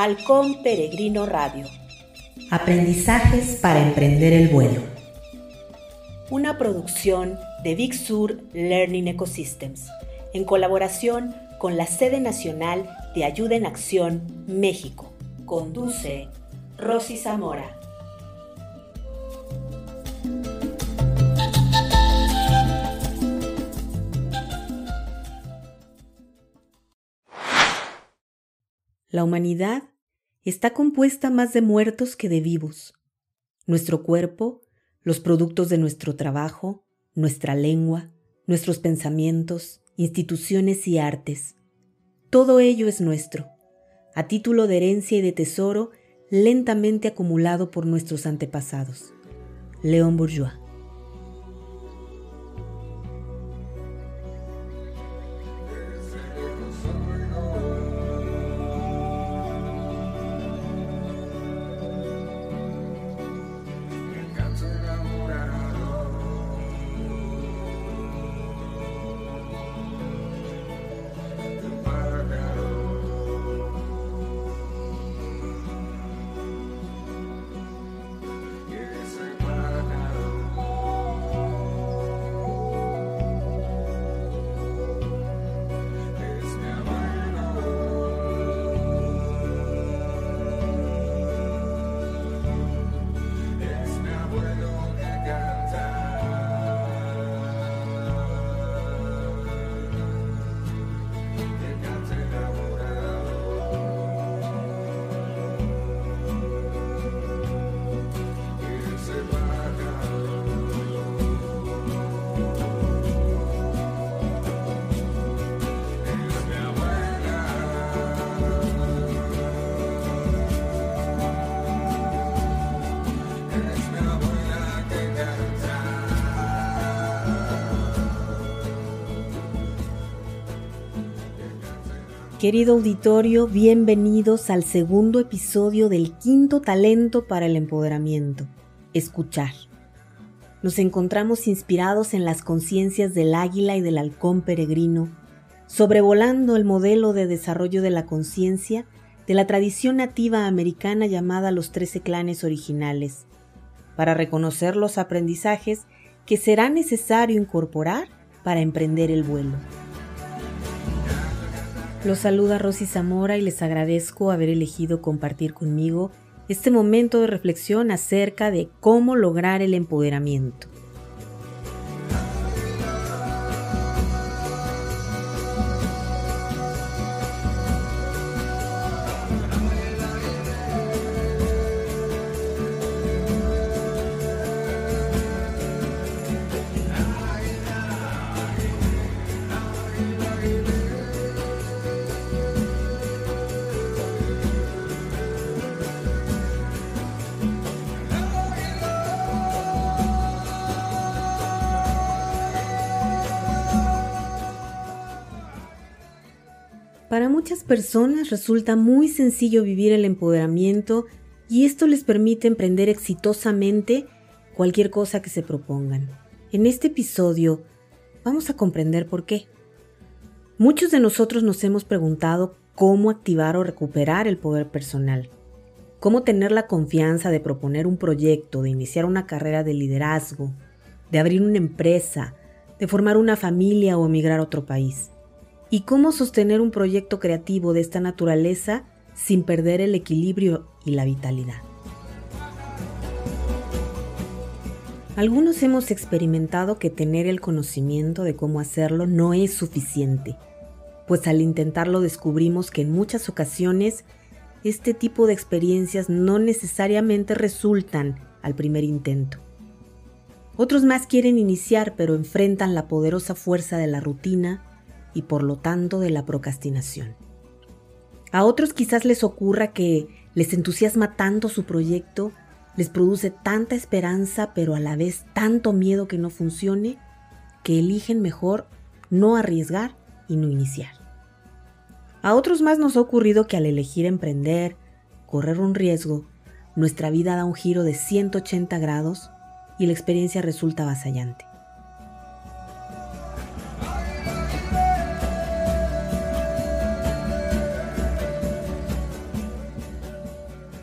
Halcón Peregrino Radio. Aprendizajes para emprender el vuelo. Una producción de Big Sur Learning Ecosystems, en colaboración con la sede nacional de Ayuda en Acción, México. Conduce Rosy Zamora. La humanidad está compuesta más de muertos que de vivos. Nuestro cuerpo, los productos de nuestro trabajo, nuestra lengua, nuestros pensamientos, instituciones y artes. Todo ello es nuestro, a título de herencia y de tesoro lentamente acumulado por nuestros antepasados. León Bourgeois. Querido auditorio, bienvenidos al segundo episodio del quinto talento para el empoderamiento, escuchar. Nos encontramos inspirados en las conciencias del águila y del halcón peregrino, sobrevolando el modelo de desarrollo de la conciencia de la tradición nativa americana llamada los trece clanes originales, para reconocer los aprendizajes que será necesario incorporar para emprender el vuelo. Los saluda Rosy Zamora y les agradezco haber elegido compartir conmigo este momento de reflexión acerca de cómo lograr el empoderamiento. Muchas personas resulta muy sencillo vivir el empoderamiento y esto les permite emprender exitosamente cualquier cosa que se propongan. En este episodio vamos a comprender por qué. Muchos de nosotros nos hemos preguntado cómo activar o recuperar el poder personal, cómo tener la confianza de proponer un proyecto, de iniciar una carrera de liderazgo, de abrir una empresa, de formar una familia o emigrar a otro país y cómo sostener un proyecto creativo de esta naturaleza sin perder el equilibrio y la vitalidad. Algunos hemos experimentado que tener el conocimiento de cómo hacerlo no es suficiente, pues al intentarlo descubrimos que en muchas ocasiones este tipo de experiencias no necesariamente resultan al primer intento. Otros más quieren iniciar pero enfrentan la poderosa fuerza de la rutina, y por lo tanto de la procrastinación. A otros quizás les ocurra que les entusiasma tanto su proyecto, les produce tanta esperanza pero a la vez tanto miedo que no funcione, que eligen mejor no arriesgar y no iniciar. A otros más nos ha ocurrido que al elegir emprender, correr un riesgo, nuestra vida da un giro de 180 grados y la experiencia resulta avasallante.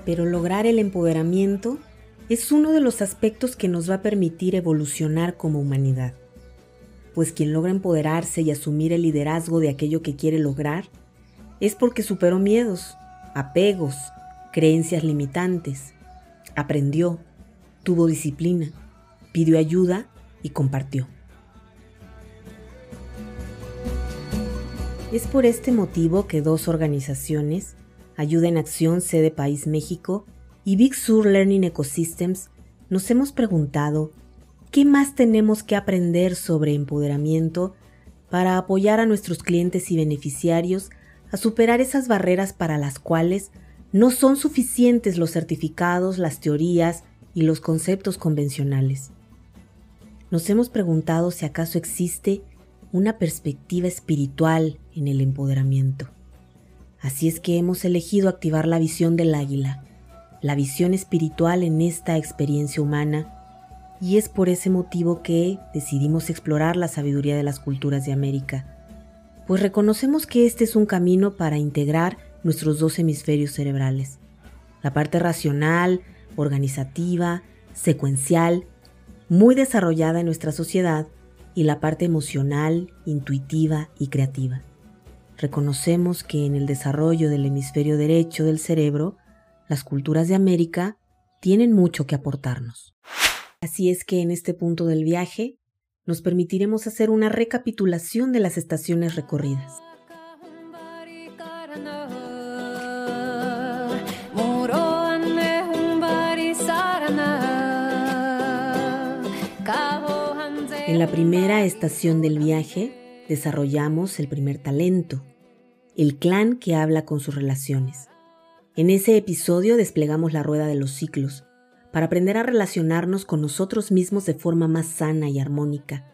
Pero lograr el empoderamiento es uno de los aspectos que nos va a permitir evolucionar como humanidad. Pues quien logra empoderarse y asumir el liderazgo de aquello que quiere lograr es porque superó miedos, apegos, creencias limitantes, aprendió, tuvo disciplina, pidió ayuda y compartió. Es por este motivo que dos organizaciones, Ayuda en Acción Sede País México y Big Sur Learning Ecosystems, nos hemos preguntado qué más tenemos que aprender sobre empoderamiento para apoyar a nuestros clientes y beneficiarios a superar esas barreras para las cuales no son suficientes los certificados, las teorías y los conceptos convencionales. Nos hemos preguntado si acaso existe una perspectiva espiritual en el empoderamiento. Así es que hemos elegido activar la visión del águila, la visión espiritual en esta experiencia humana, y es por ese motivo que decidimos explorar la sabiduría de las culturas de América, pues reconocemos que este es un camino para integrar nuestros dos hemisferios cerebrales, la parte racional, organizativa, secuencial, muy desarrollada en nuestra sociedad, y la parte emocional, intuitiva y creativa. Reconocemos que en el desarrollo del hemisferio derecho del cerebro, las culturas de América tienen mucho que aportarnos. Así es que en este punto del viaje nos permitiremos hacer una recapitulación de las estaciones recorridas. En la primera estación del viaje desarrollamos el primer talento, el clan que habla con sus relaciones. En ese episodio desplegamos la rueda de los ciclos para aprender a relacionarnos con nosotros mismos de forma más sana y armónica,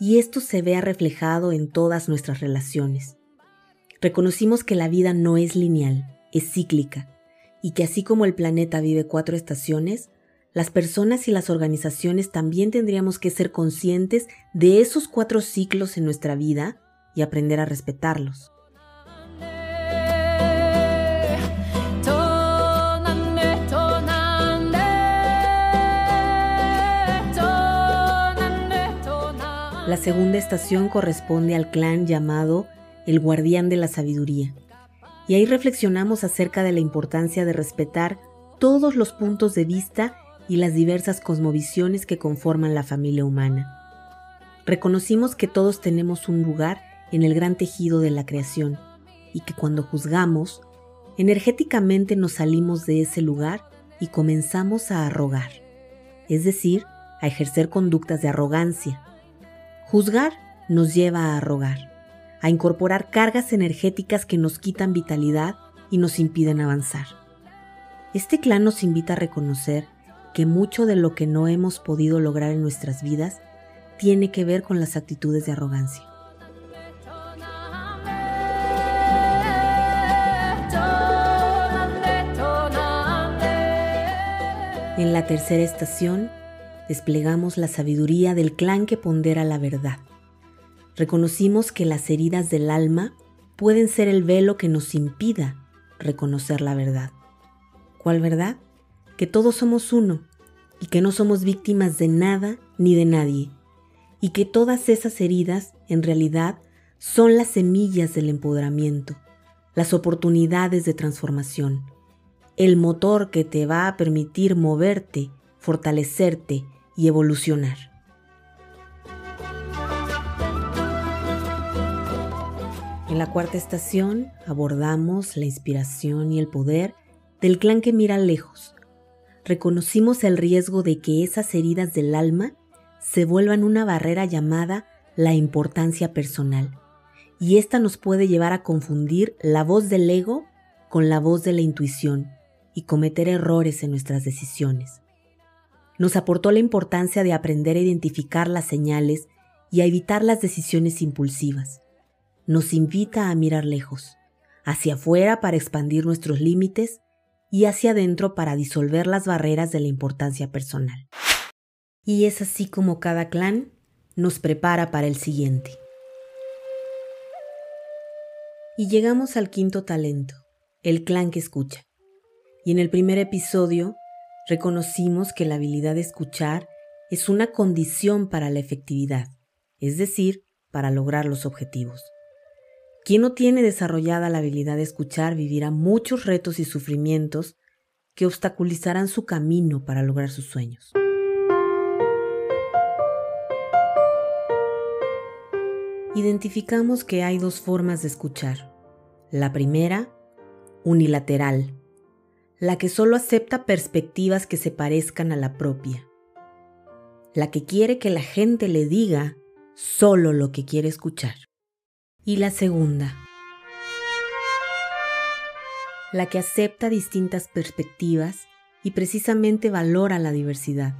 y esto se vea reflejado en todas nuestras relaciones. Reconocimos que la vida no es lineal, es cíclica, y que así como el planeta vive cuatro estaciones, las personas y las organizaciones también tendríamos que ser conscientes de esos cuatro ciclos en nuestra vida y aprender a respetarlos. La segunda estación corresponde al clan llamado el guardián de la sabiduría. Y ahí reflexionamos acerca de la importancia de respetar todos los puntos de vista y las diversas cosmovisiones que conforman la familia humana. Reconocimos que todos tenemos un lugar en el gran tejido de la creación y que cuando juzgamos, energéticamente nos salimos de ese lugar y comenzamos a arrogar, es decir, a ejercer conductas de arrogancia. Juzgar nos lleva a arrogar, a incorporar cargas energéticas que nos quitan vitalidad y nos impiden avanzar. Este clan nos invita a reconocer que mucho de lo que no hemos podido lograr en nuestras vidas tiene que ver con las actitudes de arrogancia. En la tercera estación, desplegamos la sabiduría del clan que pondera la verdad. Reconocimos que las heridas del alma pueden ser el velo que nos impida reconocer la verdad. ¿Cuál verdad? que todos somos uno y que no somos víctimas de nada ni de nadie, y que todas esas heridas en realidad son las semillas del empoderamiento, las oportunidades de transformación, el motor que te va a permitir moverte, fortalecerte y evolucionar. En la cuarta estación abordamos la inspiración y el poder del clan que mira lejos, reconocimos el riesgo de que esas heridas del alma se vuelvan una barrera llamada la importancia personal, y esta nos puede llevar a confundir la voz del ego con la voz de la intuición y cometer errores en nuestras decisiones. Nos aportó la importancia de aprender a identificar las señales y a evitar las decisiones impulsivas. Nos invita a mirar lejos, hacia afuera para expandir nuestros límites y hacia adentro para disolver las barreras de la importancia personal. Y es así como cada clan nos prepara para el siguiente. Y llegamos al quinto talento, el clan que escucha. Y en el primer episodio reconocimos que la habilidad de escuchar es una condición para la efectividad, es decir, para lograr los objetivos. Quien no tiene desarrollada la habilidad de escuchar vivirá muchos retos y sufrimientos que obstaculizarán su camino para lograr sus sueños. Identificamos que hay dos formas de escuchar. La primera, unilateral, la que solo acepta perspectivas que se parezcan a la propia, la que quiere que la gente le diga solo lo que quiere escuchar. Y la segunda, la que acepta distintas perspectivas y precisamente valora la diversidad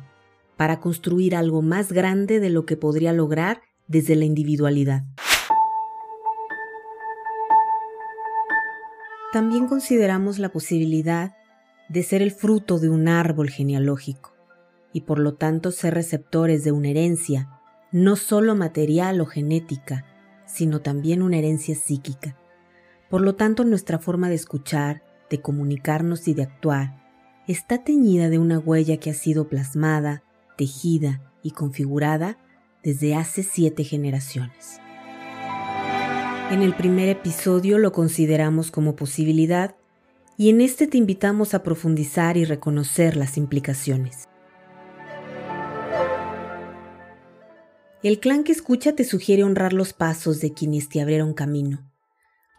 para construir algo más grande de lo que podría lograr desde la individualidad. También consideramos la posibilidad de ser el fruto de un árbol genealógico y por lo tanto ser receptores de una herencia, no solo material o genética, sino también una herencia psíquica. Por lo tanto, nuestra forma de escuchar, de comunicarnos y de actuar está teñida de una huella que ha sido plasmada, tejida y configurada desde hace siete generaciones. En el primer episodio lo consideramos como posibilidad y en este te invitamos a profundizar y reconocer las implicaciones. El clan que escucha te sugiere honrar los pasos de quienes te abrieron camino.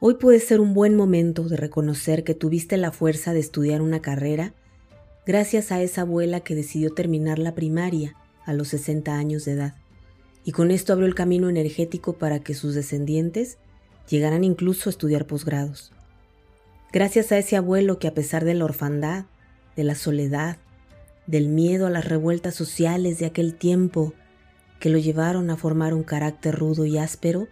Hoy puede ser un buen momento de reconocer que tuviste la fuerza de estudiar una carrera gracias a esa abuela que decidió terminar la primaria a los 60 años de edad, y con esto abrió el camino energético para que sus descendientes llegarán incluso a estudiar posgrados. Gracias a ese abuelo que a pesar de la orfandad, de la soledad, del miedo a las revueltas sociales de aquel tiempo que lo llevaron a formar un carácter rudo y áspero,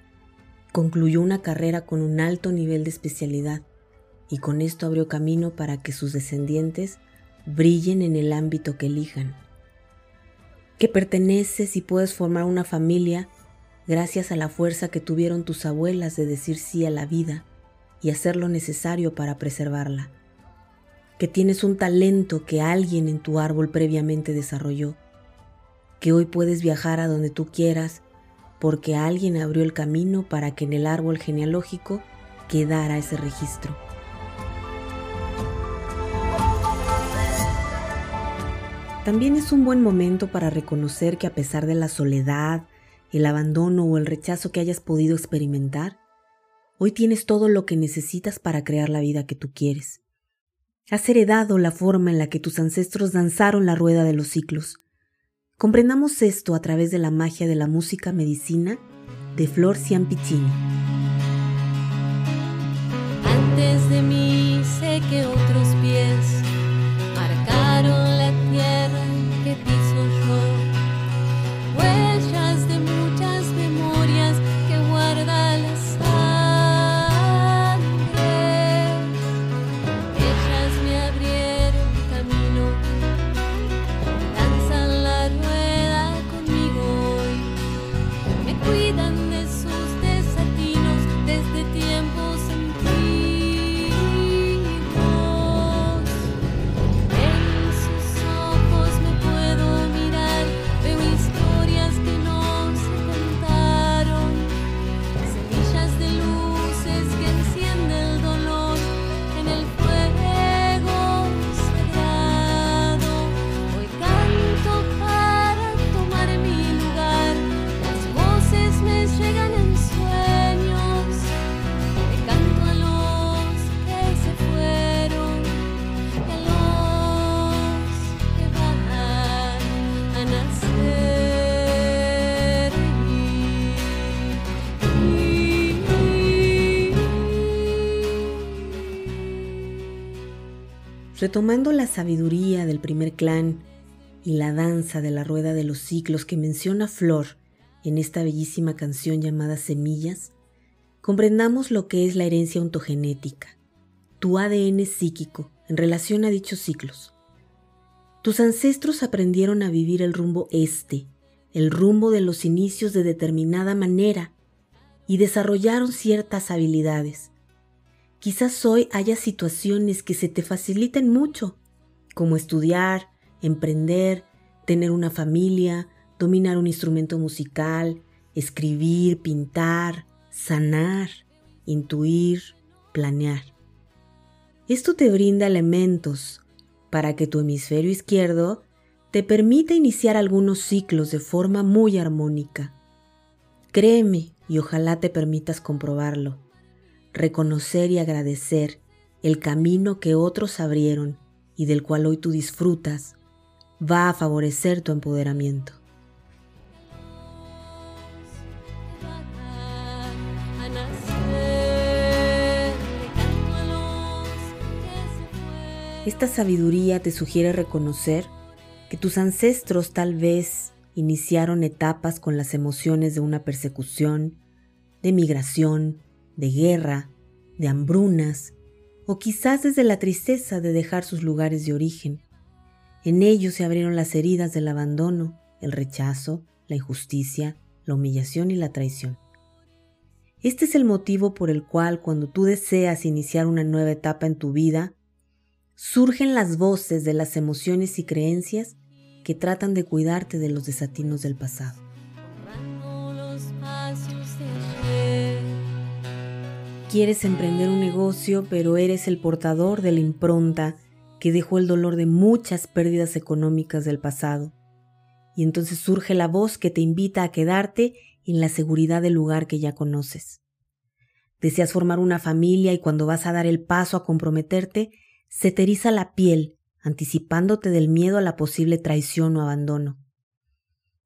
concluyó una carrera con un alto nivel de especialidad y con esto abrió camino para que sus descendientes brillen en el ámbito que elijan. Que perteneces y puedes formar una familia gracias a la fuerza que tuvieron tus abuelas de decir sí a la vida y hacer lo necesario para preservarla. Que tienes un talento que alguien en tu árbol previamente desarrolló. Que hoy puedes viajar a donde tú quieras porque alguien abrió el camino para que en el árbol genealógico quedara ese registro. También es un buen momento para reconocer que a pesar de la soledad, el abandono o el rechazo que hayas podido experimentar, hoy tienes todo lo que necesitas para crear la vida que tú quieres. Has heredado la forma en la que tus ancestros danzaron la rueda de los ciclos. Comprendamos esto a través de la magia de la música medicina de Flor Ciampicini. Antes de mí sé que otros pies marcaron la Retomando la sabiduría del primer clan y la danza de la rueda de los ciclos que menciona Flor en esta bellísima canción llamada Semillas, comprendamos lo que es la herencia ontogenética, tu ADN psíquico en relación a dichos ciclos. Tus ancestros aprendieron a vivir el rumbo este, el rumbo de los inicios de determinada manera, y desarrollaron ciertas habilidades. Quizás hoy haya situaciones que se te faciliten mucho, como estudiar, emprender, tener una familia, dominar un instrumento musical, escribir, pintar, sanar, intuir, planear. Esto te brinda elementos para que tu hemisferio izquierdo te permita iniciar algunos ciclos de forma muy armónica. Créeme y ojalá te permitas comprobarlo, reconocer y agradecer el camino que otros abrieron y del cual hoy tú disfrutas, va a favorecer tu empoderamiento. Esta sabiduría te sugiere reconocer que tus ancestros tal vez iniciaron etapas con las emociones de una persecución, de migración, de guerra, de hambrunas, o quizás desde la tristeza de dejar sus lugares de origen. En ellos se abrieron las heridas del abandono, el rechazo, la injusticia, la humillación y la traición. Este es el motivo por el cual cuando tú deseas iniciar una nueva etapa en tu vida, surgen las voces de las emociones y creencias que tratan de cuidarte de los desatinos del pasado. Quieres emprender un negocio, pero eres el portador de la impronta que dejó el dolor de muchas pérdidas económicas del pasado. Y entonces surge la voz que te invita a quedarte en la seguridad del lugar que ya conoces. Deseas formar una familia y cuando vas a dar el paso a comprometerte, se la piel, anticipándote del miedo a la posible traición o abandono.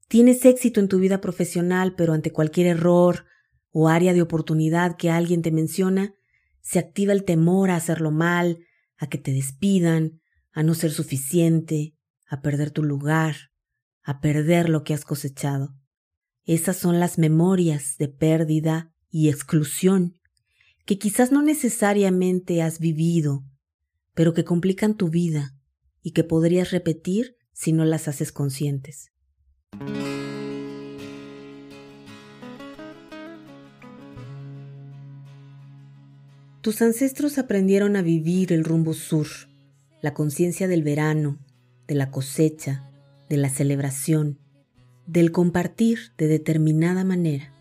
Tienes éxito en tu vida profesional, pero ante cualquier error o área de oportunidad que alguien te menciona, se activa el temor a hacerlo mal, a que te despidan, a no ser suficiente, a perder tu lugar, a perder lo que has cosechado. Esas son las memorias de pérdida y exclusión que quizás no necesariamente has vivido pero que complican tu vida y que podrías repetir si no las haces conscientes. Tus ancestros aprendieron a vivir el rumbo sur, la conciencia del verano, de la cosecha, de la celebración, del compartir de determinada manera.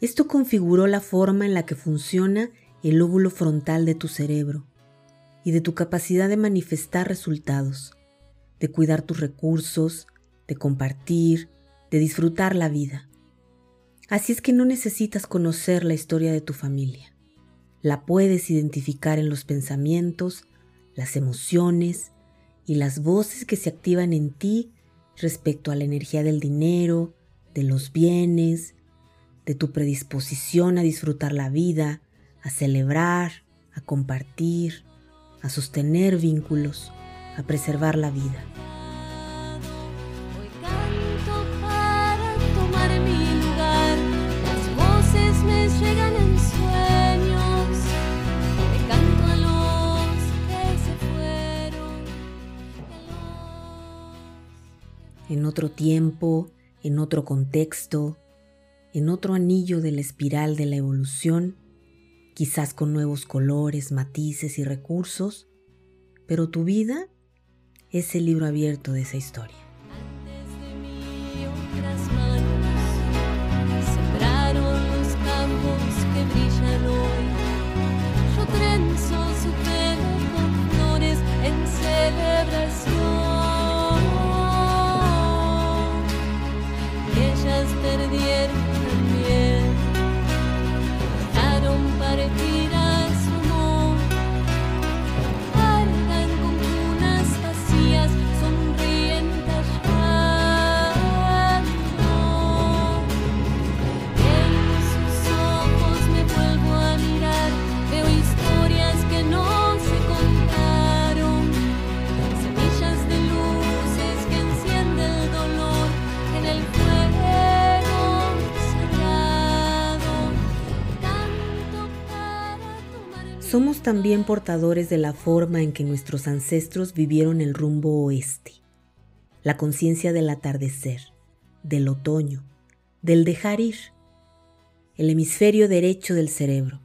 Esto configuró la forma en la que funciona el óvulo frontal de tu cerebro y de tu capacidad de manifestar resultados, de cuidar tus recursos, de compartir, de disfrutar la vida. Así es que no necesitas conocer la historia de tu familia. La puedes identificar en los pensamientos, las emociones y las voces que se activan en ti respecto a la energía del dinero, de los bienes, de tu predisposición a disfrutar la vida, a celebrar, a compartir, a sostener vínculos, a preservar la vida. En otro tiempo, en otro contexto, en otro anillo de la espiral de la evolución, quizás con nuevos colores, matices y recursos, pero tu vida es el libro abierto de esa historia. Somos también portadores de la forma en que nuestros ancestros vivieron el rumbo oeste, la conciencia del atardecer, del otoño, del dejar ir, el hemisferio derecho del cerebro.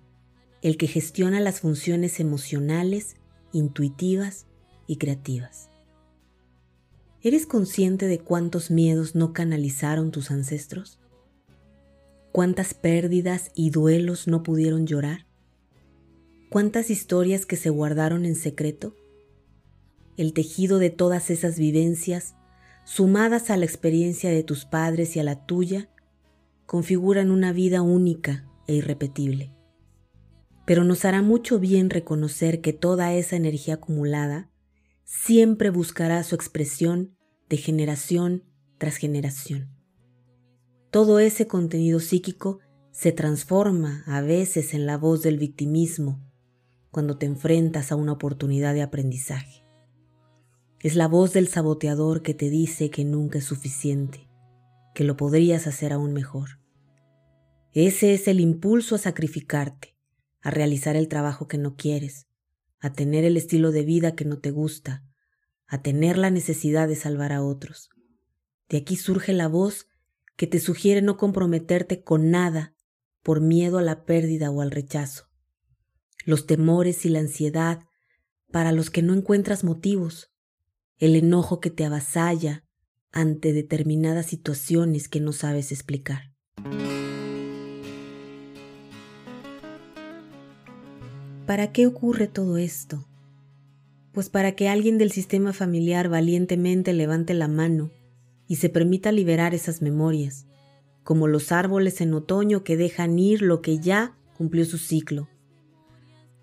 el que gestiona las funciones emocionales, intuitivas y creativas. ¿Eres consciente de cuántos miedos no canalizaron tus ancestros? ¿Cuántas pérdidas y duelos no pudieron llorar? ¿Cuántas historias que se guardaron en secreto? El tejido de todas esas vivencias, sumadas a la experiencia de tus padres y a la tuya, configuran una vida única e irrepetible. Pero nos hará mucho bien reconocer que toda esa energía acumulada siempre buscará su expresión de generación tras generación. Todo ese contenido psíquico se transforma a veces en la voz del victimismo cuando te enfrentas a una oportunidad de aprendizaje. Es la voz del saboteador que te dice que nunca es suficiente, que lo podrías hacer aún mejor. Ese es el impulso a sacrificarte, a realizar el trabajo que no quieres, a tener el estilo de vida que no te gusta, a tener la necesidad de salvar a otros. De aquí surge la voz que te sugiere no comprometerte con nada por miedo a la pérdida o al rechazo. Los temores y la ansiedad para los que no encuentras motivos, el enojo que te avasalla ante determinadas situaciones que no sabes explicar. ¿Para qué ocurre todo esto? Pues para que alguien del sistema familiar valientemente levante la mano y se permita liberar esas memorias, como los árboles en otoño que dejan ir lo que ya cumplió su ciclo.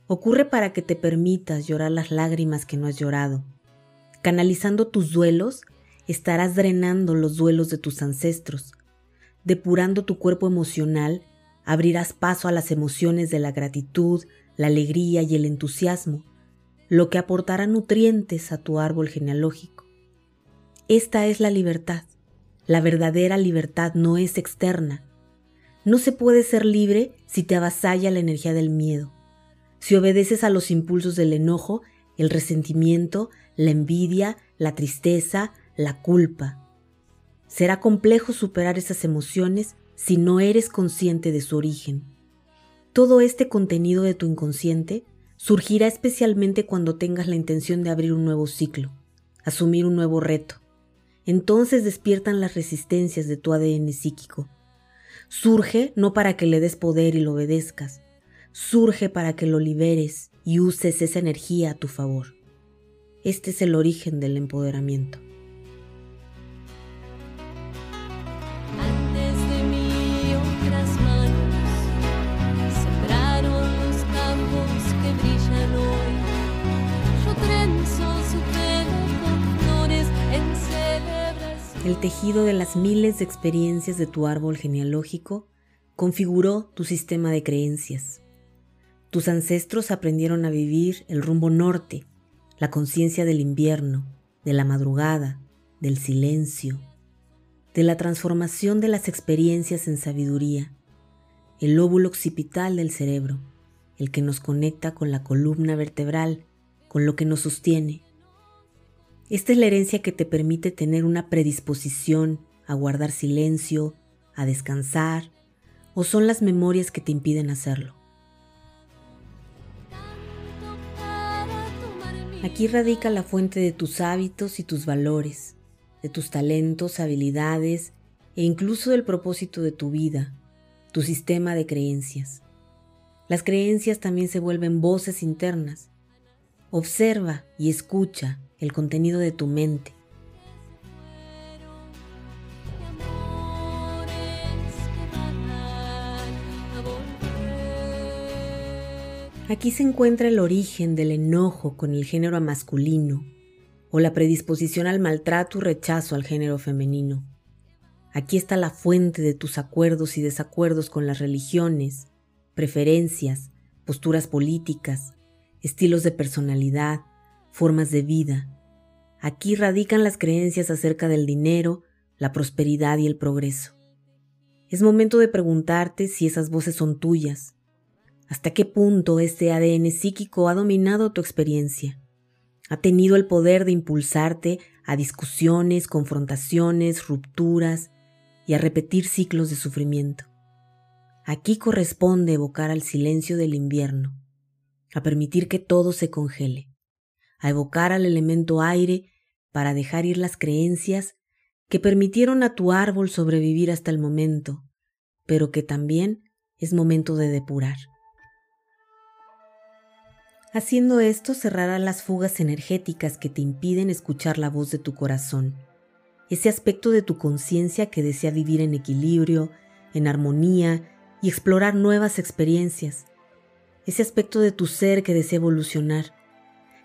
Ocurre para que te permitas llorar las lágrimas que no has llorado. Canalizando tus duelos, estarás drenando los duelos de tus ancestros. Depurando tu cuerpo emocional, abrirás paso a las emociones de la gratitud, la alegría y el entusiasmo, lo que aportará nutrientes a tu árbol genealógico. Esta es la libertad. La verdadera libertad no es externa. No se puede ser libre si te avasalla la energía del miedo, si obedeces a los impulsos del enojo, el resentimiento, la envidia, la tristeza, la culpa. Será complejo superar esas emociones si no eres consciente de su origen. Todo este contenido de tu inconsciente surgirá especialmente cuando tengas la intención de abrir un nuevo ciclo, asumir un nuevo reto. Entonces despiertan las resistencias de tu ADN psíquico. Surge no para que le des poder y lo obedezcas, surge para que lo liberes y uses esa energía a tu favor. Este es el origen del empoderamiento. El tejido de las miles de experiencias de tu árbol genealógico configuró tu sistema de creencias. Tus ancestros aprendieron a vivir el rumbo norte, la conciencia del invierno, de la madrugada, del silencio, de la transformación de las experiencias en sabiduría, el lóbulo occipital del cerebro, el que nos conecta con la columna vertebral, con lo que nos sostiene, esta es la herencia que te permite tener una predisposición a guardar silencio, a descansar, o son las memorias que te impiden hacerlo. Aquí radica la fuente de tus hábitos y tus valores, de tus talentos, habilidades e incluso del propósito de tu vida, tu sistema de creencias. Las creencias también se vuelven voces internas. Observa y escucha el contenido de tu mente. Aquí se encuentra el origen del enojo con el género masculino o la predisposición al maltrato y rechazo al género femenino. Aquí está la fuente de tus acuerdos y desacuerdos con las religiones, preferencias, posturas políticas, estilos de personalidad, formas de vida. Aquí radican las creencias acerca del dinero, la prosperidad y el progreso. Es momento de preguntarte si esas voces son tuyas. ¿Hasta qué punto este ADN psíquico ha dominado tu experiencia? ¿Ha tenido el poder de impulsarte a discusiones, confrontaciones, rupturas y a repetir ciclos de sufrimiento? Aquí corresponde evocar al silencio del invierno, a permitir que todo se congele, a evocar al elemento aire para dejar ir las creencias que permitieron a tu árbol sobrevivir hasta el momento, pero que también es momento de depurar. Haciendo esto cerrará las fugas energéticas que te impiden escuchar la voz de tu corazón, ese aspecto de tu conciencia que desea vivir en equilibrio, en armonía y explorar nuevas experiencias, ese aspecto de tu ser que desea evolucionar.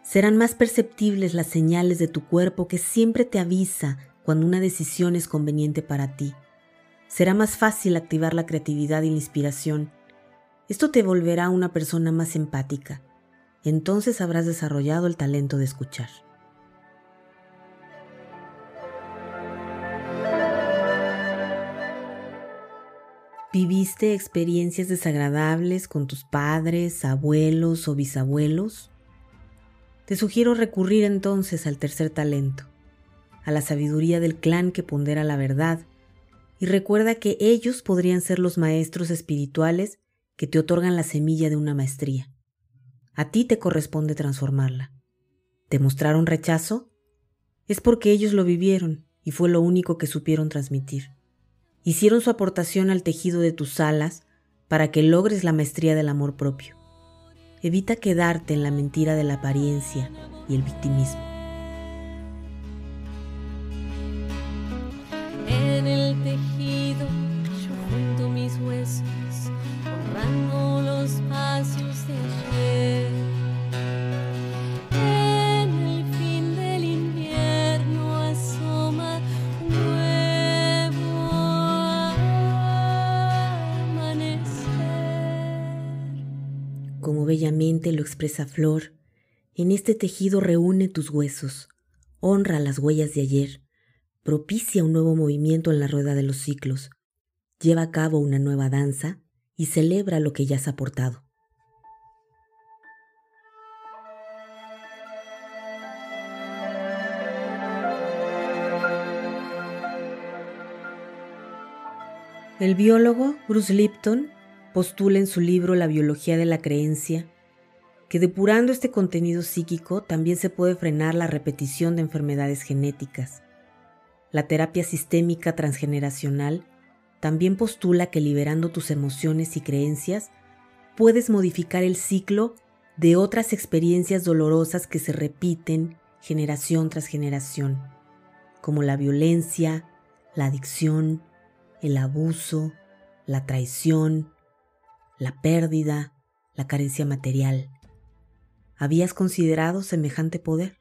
Serán más perceptibles las señales de tu cuerpo que siempre te avisa cuando una decisión es conveniente para ti. Será más fácil activar la creatividad y la inspiración. Esto te volverá una persona más empática. Entonces habrás desarrollado el talento de escuchar. ¿Viviste experiencias desagradables con tus padres, abuelos o bisabuelos? Te sugiero recurrir entonces al tercer talento, a la sabiduría del clan que pondera la verdad, y recuerda que ellos podrían ser los maestros espirituales que te otorgan la semilla de una maestría. A ti te corresponde transformarla. ¿Te mostraron rechazo? Es porque ellos lo vivieron y fue lo único que supieron transmitir. Hicieron su aportación al tejido de tus alas para que logres la maestría del amor propio. Evita quedarte en la mentira de la apariencia y el victimismo. Lo expresa Flor, en este tejido reúne tus huesos, honra las huellas de ayer, propicia un nuevo movimiento en la rueda de los ciclos, lleva a cabo una nueva danza y celebra lo que ya has aportado. El biólogo Bruce Lipton postula en su libro La biología de la creencia que depurando este contenido psíquico también se puede frenar la repetición de enfermedades genéticas. La terapia sistémica transgeneracional también postula que liberando tus emociones y creencias puedes modificar el ciclo de otras experiencias dolorosas que se repiten generación tras generación, como la violencia, la adicción, el abuso, la traición, la pérdida, la carencia material. ¿Habías considerado semejante poder?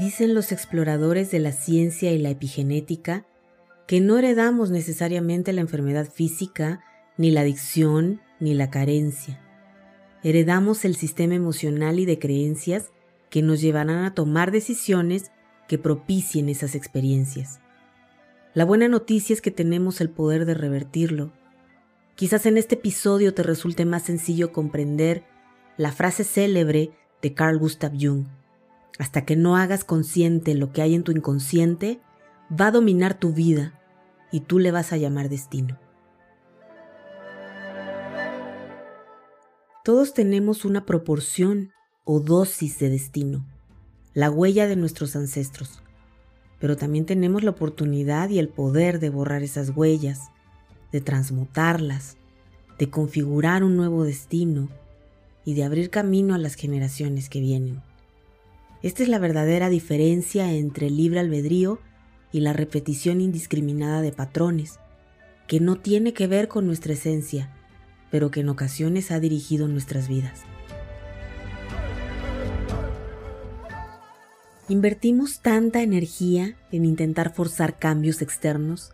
Dicen los exploradores de la ciencia y la epigenética que no heredamos necesariamente la enfermedad física, ni la adicción, ni la carencia. Heredamos el sistema emocional y de creencias que nos llevarán a tomar decisiones que propicien esas experiencias. La buena noticia es que tenemos el poder de revertirlo. Quizás en este episodio te resulte más sencillo comprender la frase célebre de Carl Gustav Jung. Hasta que no hagas consciente lo que hay en tu inconsciente, va a dominar tu vida y tú le vas a llamar destino. Todos tenemos una proporción o dosis de destino, la huella de nuestros ancestros, pero también tenemos la oportunidad y el poder de borrar esas huellas, de transmutarlas, de configurar un nuevo destino y de abrir camino a las generaciones que vienen. Esta es la verdadera diferencia entre el libre albedrío y la repetición indiscriminada de patrones, que no tiene que ver con nuestra esencia, pero que en ocasiones ha dirigido nuestras vidas. Invertimos tanta energía en intentar forzar cambios externos,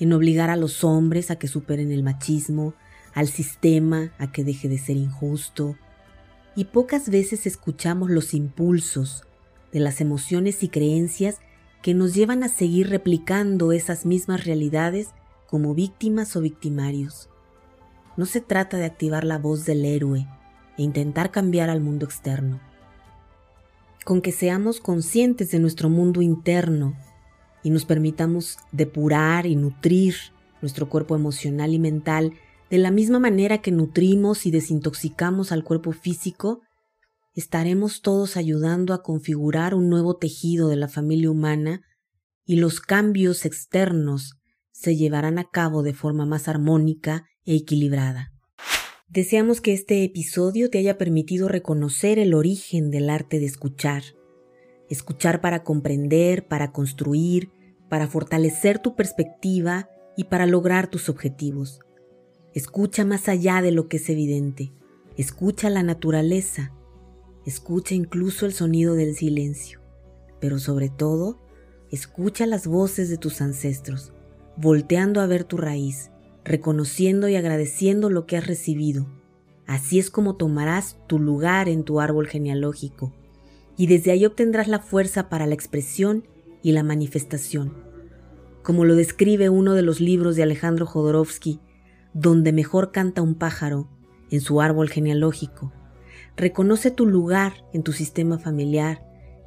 en obligar a los hombres a que superen el machismo, al sistema a que deje de ser injusto, y pocas veces escuchamos los impulsos de las emociones y creencias que nos llevan a seguir replicando esas mismas realidades como víctimas o victimarios. No se trata de activar la voz del héroe e intentar cambiar al mundo externo. Con que seamos conscientes de nuestro mundo interno y nos permitamos depurar y nutrir nuestro cuerpo emocional y mental de la misma manera que nutrimos y desintoxicamos al cuerpo físico, estaremos todos ayudando a configurar un nuevo tejido de la familia humana y los cambios externos se llevarán a cabo de forma más armónica e equilibrada. Deseamos que este episodio te haya permitido reconocer el origen del arte de escuchar. Escuchar para comprender, para construir, para fortalecer tu perspectiva y para lograr tus objetivos. Escucha más allá de lo que es evidente. Escucha la naturaleza. Escucha incluso el sonido del silencio. Pero sobre todo, escucha las voces de tus ancestros, volteando a ver tu raíz, reconociendo y agradeciendo lo que has recibido. Así es como tomarás tu lugar en tu árbol genealógico, y desde ahí obtendrás la fuerza para la expresión y la manifestación. Como lo describe uno de los libros de Alejandro Jodorowsky, donde mejor canta un pájaro, en su árbol genealógico. Reconoce tu lugar en tu sistema familiar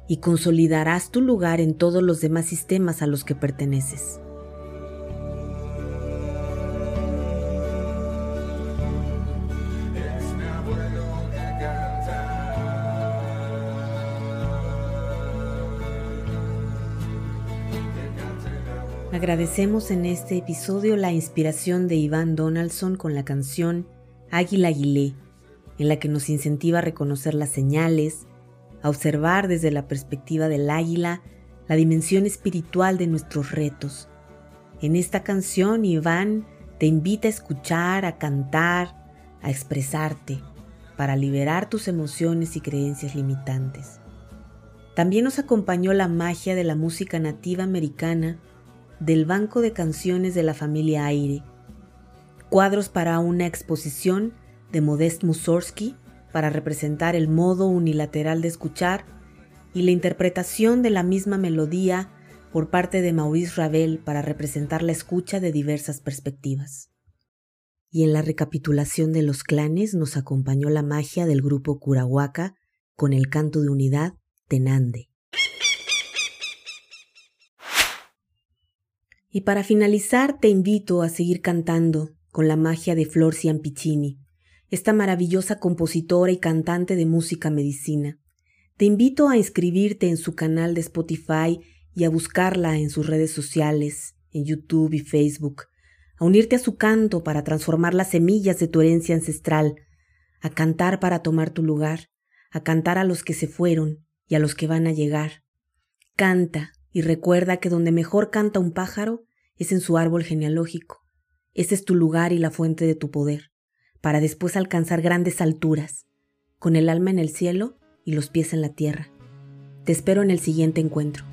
y consolidarás tu lugar en todos los demás sistemas a los que perteneces. Agradecemos en este episodio la inspiración de Iván Donaldson con la canción Águila Aguilé, en la que nos incentiva a reconocer las señales, a observar desde la perspectiva del águila la dimensión espiritual de nuestros retos. En esta canción, Iván te invita a escuchar, a cantar, a expresarte, para liberar tus emociones y creencias limitantes. También nos acompañó la magia de la música nativa americana del Banco de Canciones de la familia Aire, cuadros para una exposición de Modest Mussorgsky para representar el modo unilateral de escuchar y la interpretación de la misma melodía por parte de Maurice Ravel para representar la escucha de diversas perspectivas. Y en la recapitulación de los clanes nos acompañó la magia del grupo Curahuaca con el canto de unidad Tenande. Y para finalizar te invito a seguir cantando con la magia de Flor Ciampicini, esta maravillosa compositora y cantante de música medicina. Te invito a inscribirte en su canal de Spotify y a buscarla en sus redes sociales, en YouTube y Facebook, a unirte a su canto para transformar las semillas de tu herencia ancestral, a cantar para tomar tu lugar, a cantar a los que se fueron y a los que van a llegar. Canta, y recuerda que donde mejor canta un pájaro es en su árbol genealógico. Ese es tu lugar y la fuente de tu poder, para después alcanzar grandes alturas, con el alma en el cielo y los pies en la tierra. Te espero en el siguiente encuentro.